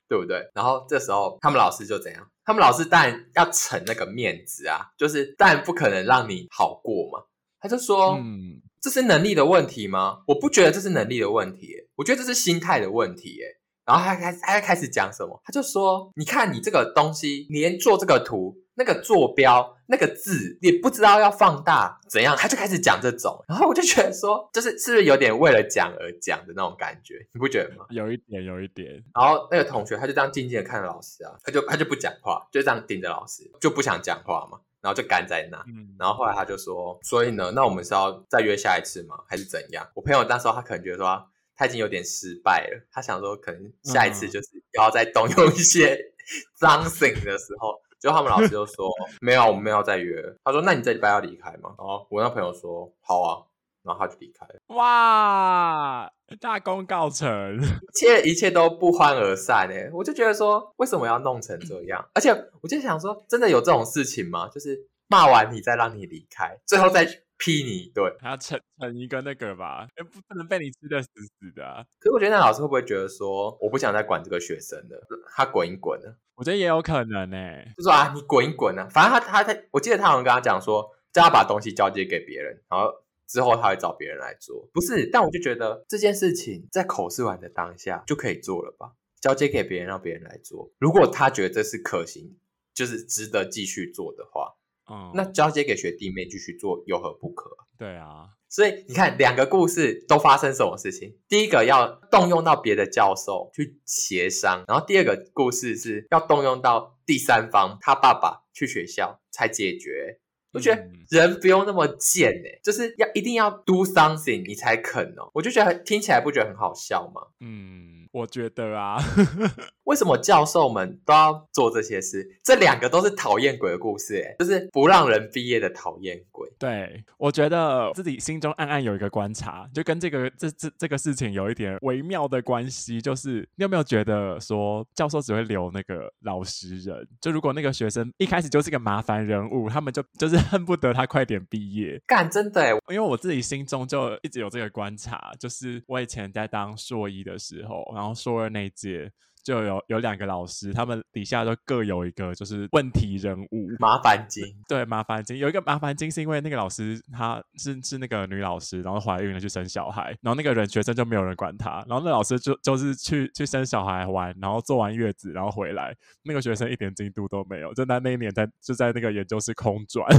对不对？然后这时候他们老师就怎样？他们老师当然要逞那个面子啊，就是当然不可能让你好过嘛。他就说：“嗯，这是能力的问题吗？我不觉得这是能力的问题，我觉得这是心态的问题。”哎然后他开他开始讲什么？他就说：“你看你这个东西，你连做这个图。”那个坐标，那个字也不知道要放大怎样，他就开始讲这种，然后我就觉得说，就是是不是有点为了讲而讲的那种感觉，你不觉得吗？有一点，有一点。然后那个同学他就这样静静的看着老师啊，他就他就不讲话，就这样盯着老师，就不想讲话嘛，然后就干在那。嗯。然后后来他就说，所以呢，那我们是要再约下一次吗？还是怎样？我朋友那时候他可能觉得说。他已经有点失败了。他想说，可能下一次就是要再动用一些 something 的时候，就他们老师就说没有，我们没有再约。他说，那你这礼拜要离开吗？然后我那朋友说好啊，然后他就离开了。哇，大功告成，一切一切都不欢而散哎，我就觉得说，为什么要弄成这样？而且我就想说，真的有这种事情吗？就是骂完你再让你离开，最后再。批你一顿，还要成成一个那个吧，不不能被你吃的死死的啊。可是我觉得那老师会不会觉得说，我不想再管这个学生了，他滚一滚呢？我觉得也有可能呢、欸，就说啊，你滚一滚啊。反正他他他，我记得他好像跟他讲说，叫他把东西交接给别人，然后之后他会找别人来做。不是，但我就觉得这件事情在口试完的当下就可以做了吧？交接给别人，让别人来做。如果他觉得这是可行，就是值得继续做的话。嗯，那交接给学弟妹继续做有何不可？对啊，所以你看两个故事都发生什么事情？第一个要动用到别的教授去协商，然后第二个故事是要动用到第三方他爸爸去学校才解决。我觉得人不用那么贱哎、欸，就是要一定要 do something 你才肯哦、喔。我就觉得听起来不觉得很好笑吗？嗯，我觉得啊，为什么教授们都要做这些事？这两个都是讨厌鬼的故事哎、欸，就是不让人毕业的讨厌鬼。对，我觉得自己心中暗暗有一个观察，就跟这个这这这个事情有一点微妙的关系。就是你有没有觉得说，教授只会留那个老实人？就如果那个学生一开始就是个麻烦人物，他们就就是。恨不得他快点毕业，干真的哎！因为我自己心中就一直有这个观察，就是我以前在当硕一的时候，然后硕二那届。就有有两个老师，他们底下都各有一个就是问题人物，麻烦精。对，麻烦精有一个麻烦精，是因为那个老师她是是那个女老师，然后怀孕了去生小孩，然后那个人学生就没有人管她，然后那老师就就是去去生小孩玩，然后坐完月子然后回来，那个学生一点进度都没有，就在那一年在就在那个研究室空转。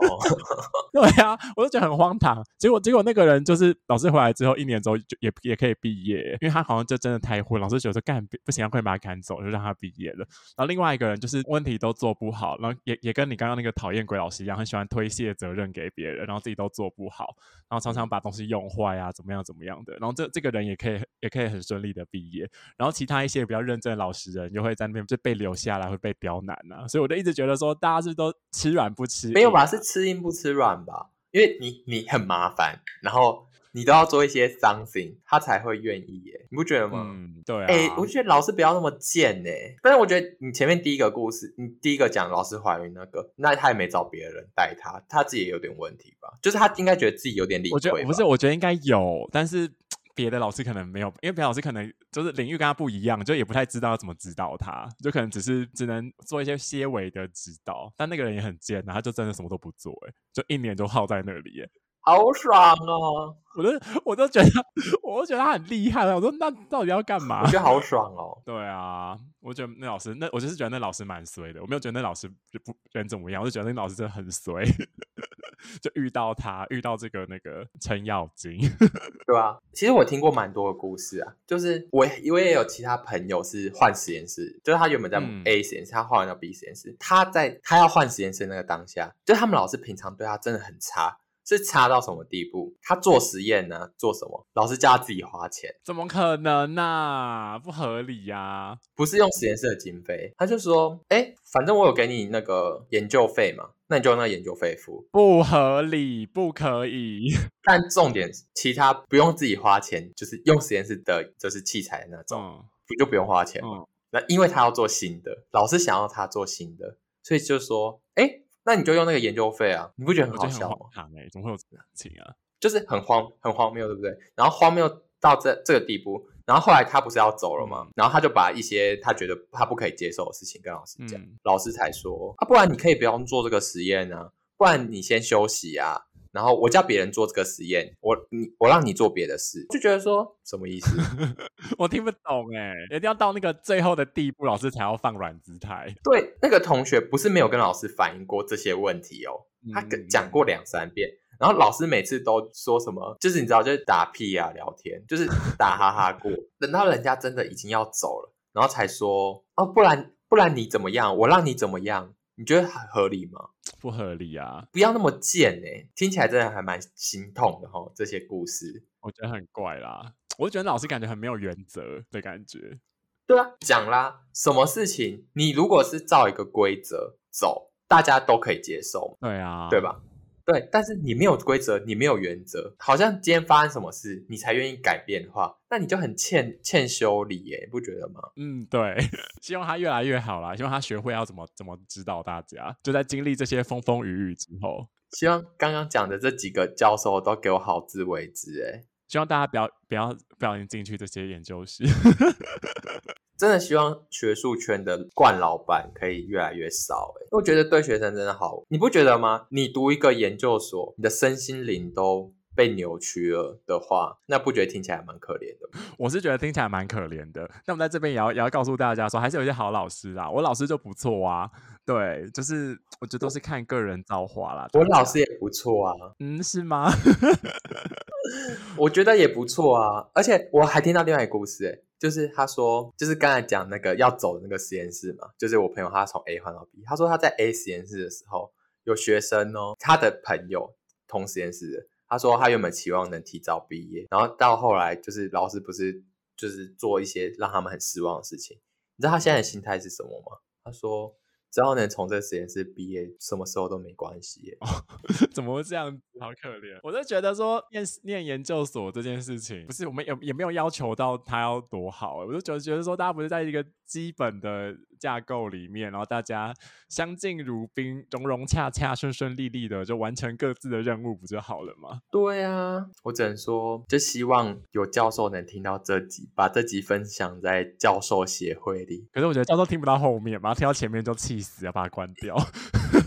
哦，对啊，我就觉得很荒唐。结果结果那个人就是老师回来之后一年之后就也也可以毕业，因为他好像就真的太混，老师觉得干。不行，快把他赶走，就让他毕业了。然后另外一个人就是问题都做不好，然后也也跟你刚刚那个讨厌鬼老师一样，很喜欢推卸责任给别人，然后自己都做不好，然后常常把东西用坏啊，怎么样怎么样的。然后这这个人也可以也可以很顺利的毕业，然后其他一些比较认真的老实人，就会在那边就被留下来，会被刁难啊。所以我就一直觉得说，大家是都吃软不吃硬，没有吧？是吃硬不吃软吧？因为你你很麻烦，然后。你都要做一些 something，他才会愿意耶，你不觉得吗？嗯，对啊。哎、欸，我觉得老师不要那么贱呢。但是我觉得你前面第一个故事，你第一个讲老师怀孕那个，那他也没找别人带他，他自己也有点问题吧？就是他应该觉得自己有点理亏。我觉得不是，我觉得应该有，但是 别的老师可能没有，因为别的老师可能就是领域跟他不一样，就也不太知道要怎么指导他，就可能只是只能做一些些微的指导。但那个人也很贱，然后他就真的什么都不做，哎，就一年都耗在那里，哎。好爽哦！我都我都觉得，我都觉得他很厉害了。我说那到底要干嘛？我觉得好爽哦。对啊，我觉得那老师，那我就是觉得那老师蛮衰的。我没有觉得那老师就不人怎么样，我就觉得那老师真的很衰。就遇到他，遇到这个那个程咬金，对吧、啊？其实我听过蛮多的故事啊，就是我因为也有其他朋友是换实验室，就是他原本在 A 实验室，嗯、他换到 B 实验室，他在他要换实验室那个当下，就他们老师平常对他真的很差。是差到什么地步？他做实验呢？做什么？老师叫他自己花钱？怎么可能呢、啊？不合理呀、啊！不是用实验室的经费，他就说：“哎、欸，反正我有给你那个研究费嘛，那你就用那个研究费付。”不合理，不可以。但重点，其他不用自己花钱，就是用实验室的，就是器材那种，不、嗯、就不用花钱嘛。嗯、那因为他要做新的，老师想要他做新的，所以就说：“哎、欸。”那你就用那个研究费啊，你不觉得很好笑吗？哎，怎么会有这个事情啊？就是很荒很荒谬，对不对？然后荒谬到这这个地步，然后后来他不是要走了吗？嗯、然后他就把一些他觉得他不可以接受的事情跟老师讲，嗯、老师才说啊，不然你可以不用做这个实验啊，不然你先休息啊。然后我叫别人做这个实验，我你我让你做别的事，就觉得说什么意思？我听不懂哎，一定要到那个最后的地步，老师才要放软姿态。对，那个同学不是没有跟老师反映过这些问题哦，他讲过两三遍，嗯、然后老师每次都说什么，就是你知道，就是打屁啊，聊天，就是打哈哈过。等到人家真的已经要走了，然后才说哦，不然不然你怎么样？我让你怎么样？你觉得很合理吗？不合理啊！不要那么贱哎、欸，听起来真的还蛮心痛的哈。这些故事我觉得很怪啦。我就觉得老师感觉很没有原则的感觉。对啊，讲啦，什么事情你如果是照一个规则走，大家都可以接受。对啊，对吧？对，但是你没有规则，你没有原则，好像今天发生什么事，你才愿意改变的话，那你就很欠欠修理耶，你不觉得吗？嗯，对。希望他越来越好啦，希望他学会要怎么怎么指导大家，就在经历这些风风雨雨之后，希望刚刚讲的这几个教授都给我好自为之哎。希望大家不要不要不小心进去这些研究室。真的希望学术圈的惯老板可以越来越少，哎，我觉得对学生真的好，你不觉得吗？你读一个研究所，你的身心灵都被扭曲了的话，那不觉得听起来蛮可怜的？我是觉得听起来蛮可怜的。那我们在这边也要也要告诉大家说，还是有一些好老师啦。我老师就不错啊，对，就是我觉得都是看个人造化啦。我老师也不错啊，嗯，是吗？我觉得也不错啊，而且我还听到另外一个故事，哎。就是他说，就是刚才讲那个要走的那个实验室嘛，就是我朋友他从 A 换到 B，他说他在 A 实验室的时候有学生哦，他的朋友同实验室的，他说他原本期望能提早毕业，然后到后来就是老师不是就是做一些让他们很失望的事情，你知道他现在的心态是什么吗？他说。只要能从这实验室毕业，什么时候都没关系。哦，怎么会这样？好可怜！我就觉得说，念念研究所这件事情，不是我们也也没有要求到他要多好。我就觉得觉得说，大家不是在一个基本的架构里面，然后大家相敬如宾，融融洽洽，顺顺利利的就完成各自的任务，不就好了吗？对啊，我只能说，就希望有教授能听到这集，把这集分享在教授协会里。可是我觉得教授听不到后面，把他听到前面就气死，要把它关掉。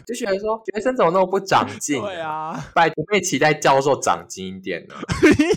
就觉得说，学生怎么那么不长进？对啊，拜托，可以期待教授长进一点呢。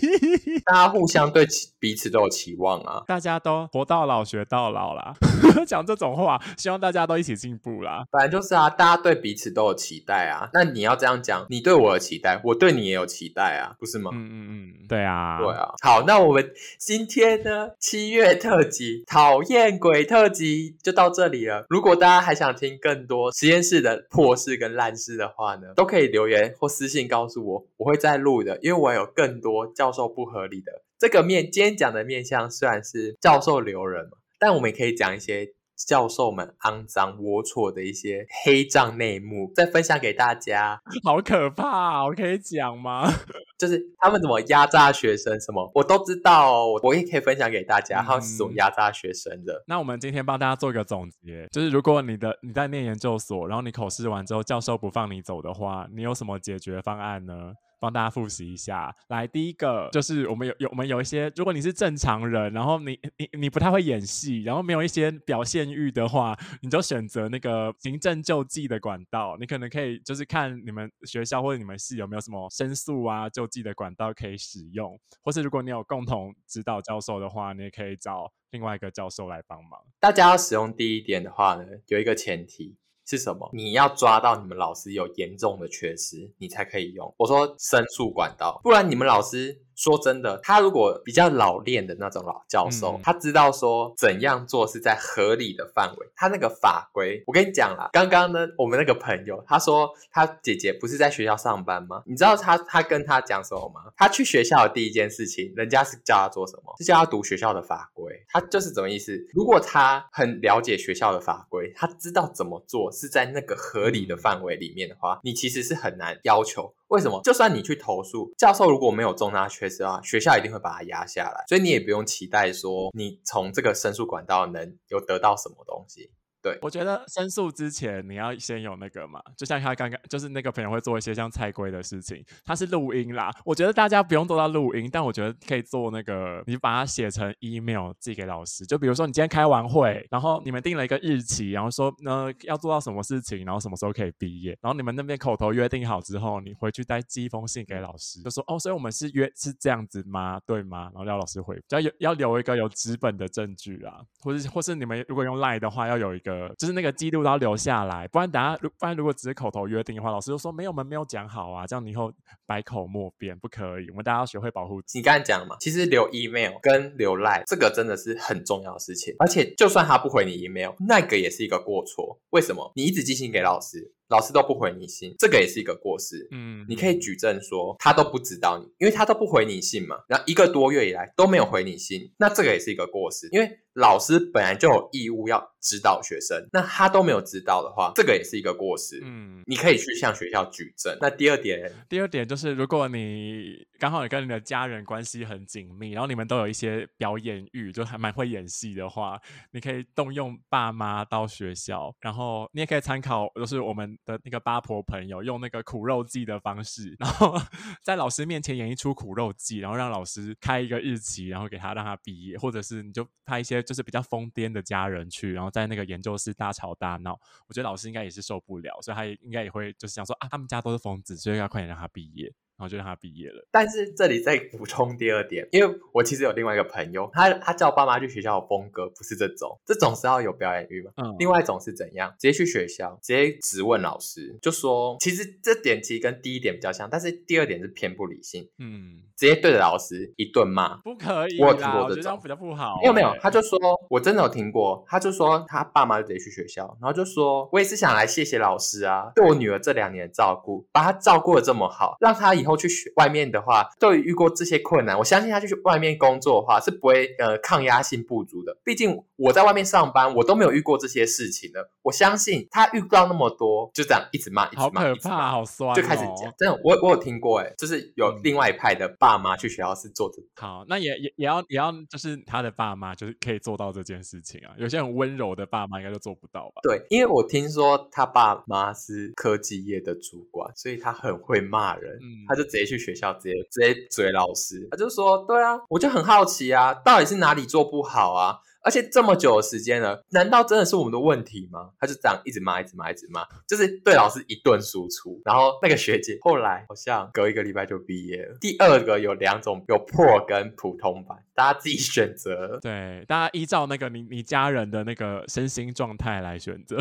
大家互相对彼此都有期望啊，大家都活到老学到老啦。讲这种话，希望大家都一起进步啦。反正就是啊，大家对彼此都有期待啊。那你要这样讲，你对我有期待，我对你也有期待啊，不是吗？嗯嗯嗯，对啊，对啊。好，那我们今天呢，七月特辑讨厌鬼特辑就到这里了。如果大家还想听更多实验室的破事跟烂事的话呢，都可以留言或私信告诉我，我会再录的，因为我有更多教授不合理的这个面。今天讲的面向虽然是教授留人嘛，但我们也可以讲一些。教授们肮脏龌龊的一些黑账内幕，再分享给大家。好可怕啊，我可以讲吗？就是他们怎么压榨学生，什么我都知道哦，我也可以分享给大家。他们是怎么压榨学生的。那我们今天帮大家做一个总结，就是如果你的你在念研究所，然后你考试完之后，教授不放你走的话，你有什么解决方案呢？帮大家复习一下，来，第一个就是我们有有我们有一些，如果你是正常人，然后你你你不太会演戏，然后没有一些表现欲的话，你就选择那个行政救济的管道，你可能可以就是看你们学校或者你们系有没有什么申诉啊救济的管道可以使用，或是如果你有共同指导教授的话，你也可以找另外一个教授来帮忙。大家要使用第一点的话呢，有一个前提。是什么？你要抓到你们老师有严重的缺失，你才可以用。我说申诉管道，不然你们老师。说真的，他如果比较老练的那种老教授，嗯、他知道说怎样做是在合理的范围。他那个法规，我跟你讲啦，刚刚呢，我们那个朋友他说他姐姐不是在学校上班吗？你知道他他跟他讲什么吗？他去学校的第一件事情，人家是叫他做什么？是叫他读学校的法规。他就是怎么意思？如果他很了解学校的法规，他知道怎么做是在那个合理的范围里面的话，你其实是很难要求。为什么？就算你去投诉教授，如果没有重大缺失的话，学校一定会把它压下来。所以你也不用期待说你从这个申诉管道能有得到什么东西。对，我觉得申诉之前你要先有那个嘛，就像他刚刚就是那个朋友会做一些像菜龟的事情，他是录音啦。我觉得大家不用做到录音，但我觉得可以做那个，你把它写成 email 寄给老师。就比如说你今天开完会，然后你们定了一个日期，然后说呢要做到什么事情，然后什么时候可以毕业，然后你们那边口头约定好之后，你回去再寄一封信给老师，就说哦，所以我们是约是这样子吗？对吗？然后要老师回，要有要留一个有纸本的证据啊，或是或是你们如果用 line 的话，要有一个。就是那个记录都要留下来，不然等下，不然如果只是口头约定的话，老师就说没有，我们没有讲好啊，这样你以后百口莫辩，不可以。我们大家要学会保护自己。你刚才讲了嘛，其实留 email 跟留 line 这个真的是很重要的事情，而且就算他不回你 email，那个也是一个过错。为什么？你一直寄信给老师，老师都不回你信，这个也是一个过失。嗯，你可以举证说他都不知道你，因为他都不回你信嘛。然后一个多月以来都没有回你信，那这个也是一个过失，因为老师本来就有义务要指导学生，那他都没有指导的话，这个也是一个过失。嗯，你可以去向学校举证。那第二点，第二点就是如果你刚好你跟你的家人关系很紧密，然后你们都有一些表演欲，就还蛮会演戏的话，你可以动用爸妈到学校，然后你也可以参考，就是我们的那个八婆朋友用那个苦肉计的方式，然后 在老师面前演一出苦肉计，然后让老师开一个日期，然后给他让他毕业，或者是你就派一些。就是比较疯癫的家人去，然后在那个研究室大吵大闹，我觉得老师应该也是受不了，所以他也应该也会就是想说啊，他们家都是疯子，所以要快点让他毕业。然后就让他毕业了。但是这里再补充第二点，因为我其实有另外一个朋友，他他叫爸妈去学校的风格不是这种，这种是要有表演欲嘛。嗯。另外一种是怎样？直接去学校，直接质问老师，就说其实这点其实跟第一点比较像，但是第二点是偏不理性。嗯。直接对着老师一顿骂，不可以。我有听过这种，我觉得这样比较不好。没有没有，他就说我真的有听过，他就说他爸妈就直接去学校，然后就说我也是想来谢谢老师啊，对我女儿这两年的照顾，把她照顾的这么好，让她以后去学外面。的话，都有遇过这些困难，我相信他去外面工作的话是不会呃抗压性不足的。毕竟我在外面上班，我都没有遇过这些事情的。我相信他遇到那么多，就这样一直骂，一直骂，好可怕，好酸哦，就开始讲。真的，我我有听过，哎，就是有另外一派的爸妈去学校是做这个。好，那也也也要也要，就是他的爸妈就是可以做到这件事情啊。有些很温柔的爸妈应该都做不到吧？对，因为我听说他爸妈是科技业的主管，所以他很会骂人，嗯，他就直接去学校。直接直接追老师，他就说：“对啊，我就很好奇啊，到底是哪里做不好啊？而且这么久的时间了，难道真的是我们的问题吗？”他就这样一直骂，一直骂，一直骂，就是对老师一顿输出。然后那个学姐后来好像隔一个礼拜就毕业了。第二个有两种，有 Pro 跟普通版。大家自己选择，对，大家依照那个你你家人的那个身心状态来选择，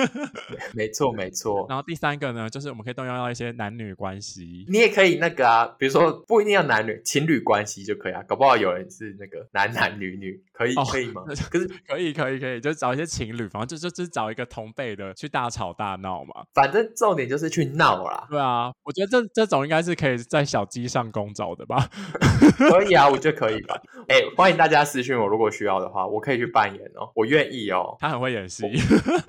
没错没错。然后第三个呢，就是我们可以动用到一些男女关系，你也可以那个啊，比如说不一定要男女情侣关系就可以啊，搞不好有人是那个男男女女，可以、哦、可以吗？可是可以可以可以，就找一些情侣，反正就就就是找一个同辈的去大吵大闹嘛，反正重点就是去闹啦。对啊，我觉得这这种应该是可以在小鸡上工找的吧？可以啊，我觉得可以吧。哎、欸，欢迎大家私讯我，如果需要的话，我可以去扮演哦，我愿意哦。他很会演戏，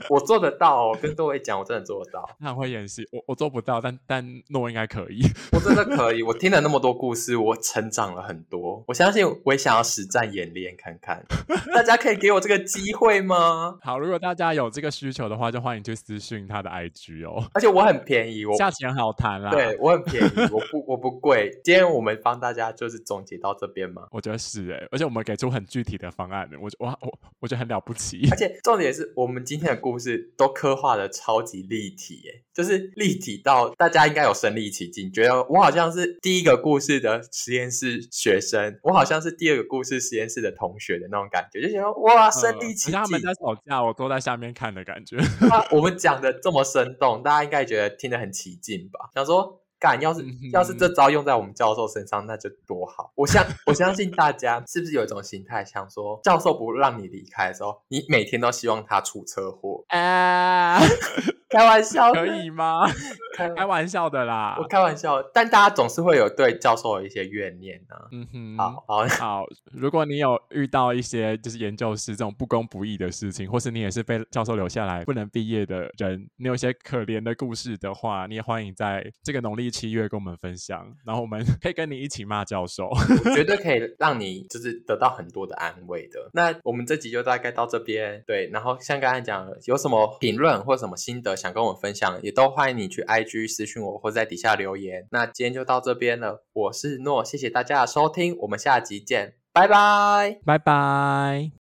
我，我做得到哦。跟各位讲，我真的做得到。他很会演戏，我我做不到，但但诺应该可以。我真的可以，我听了那么多故事，我成长了很多。我相信我也想要实战演练看看，大家可以给我这个机会吗？好，如果大家有这个需求的话，就欢迎去私讯他的 IG 哦。而且我很便宜，我价钱很好谈啦。对，我很便宜，我不 我不贵。今天我们帮大家就是总结到这边吗？我觉得是哎、欸，而且我们给出很。具体的方案的，我我我我觉得很了不起，而且重点是我们今天的故事都刻画的超级立体，耶，就是立体到大家应该有身临其境，觉得我好像是第一个故事的实验室学生，我好像是第二个故事实验室的同学的那种感觉，就觉得哇，身临其境。他们在吵架，我坐在下面看的感觉。我们讲的这么生动，大家应该觉得听得很起劲吧？想说。干，要是要是这招用在我们教授身上，那就多好！我相我相信大家是不是有一种心态，想说教授不让你离开的时候，你每天都希望他出车祸啊？开玩笑可以吗？开 开玩笑的啦，我开玩笑。但大家总是会有对教授的一些怨念呢、啊。嗯哼，好好好。如果你有遇到一些就是研究室这种不公不义的事情，或是你也是被教授留下来不能毕业的人，你有一些可怜的故事的话，你也欢迎在这个农历七月跟我们分享，然后我们 可以跟你一起骂教授，绝对可以让你 就是得到很多的安慰的。那我们这集就大概到这边，对。然后像刚才讲的，有什么评论或什么心得，想跟我分享，也都欢迎你去 IG 私讯我，或在底下留言。那今天就到这边了，我是诺，谢谢大家的收听，我们下集见，拜拜，拜拜。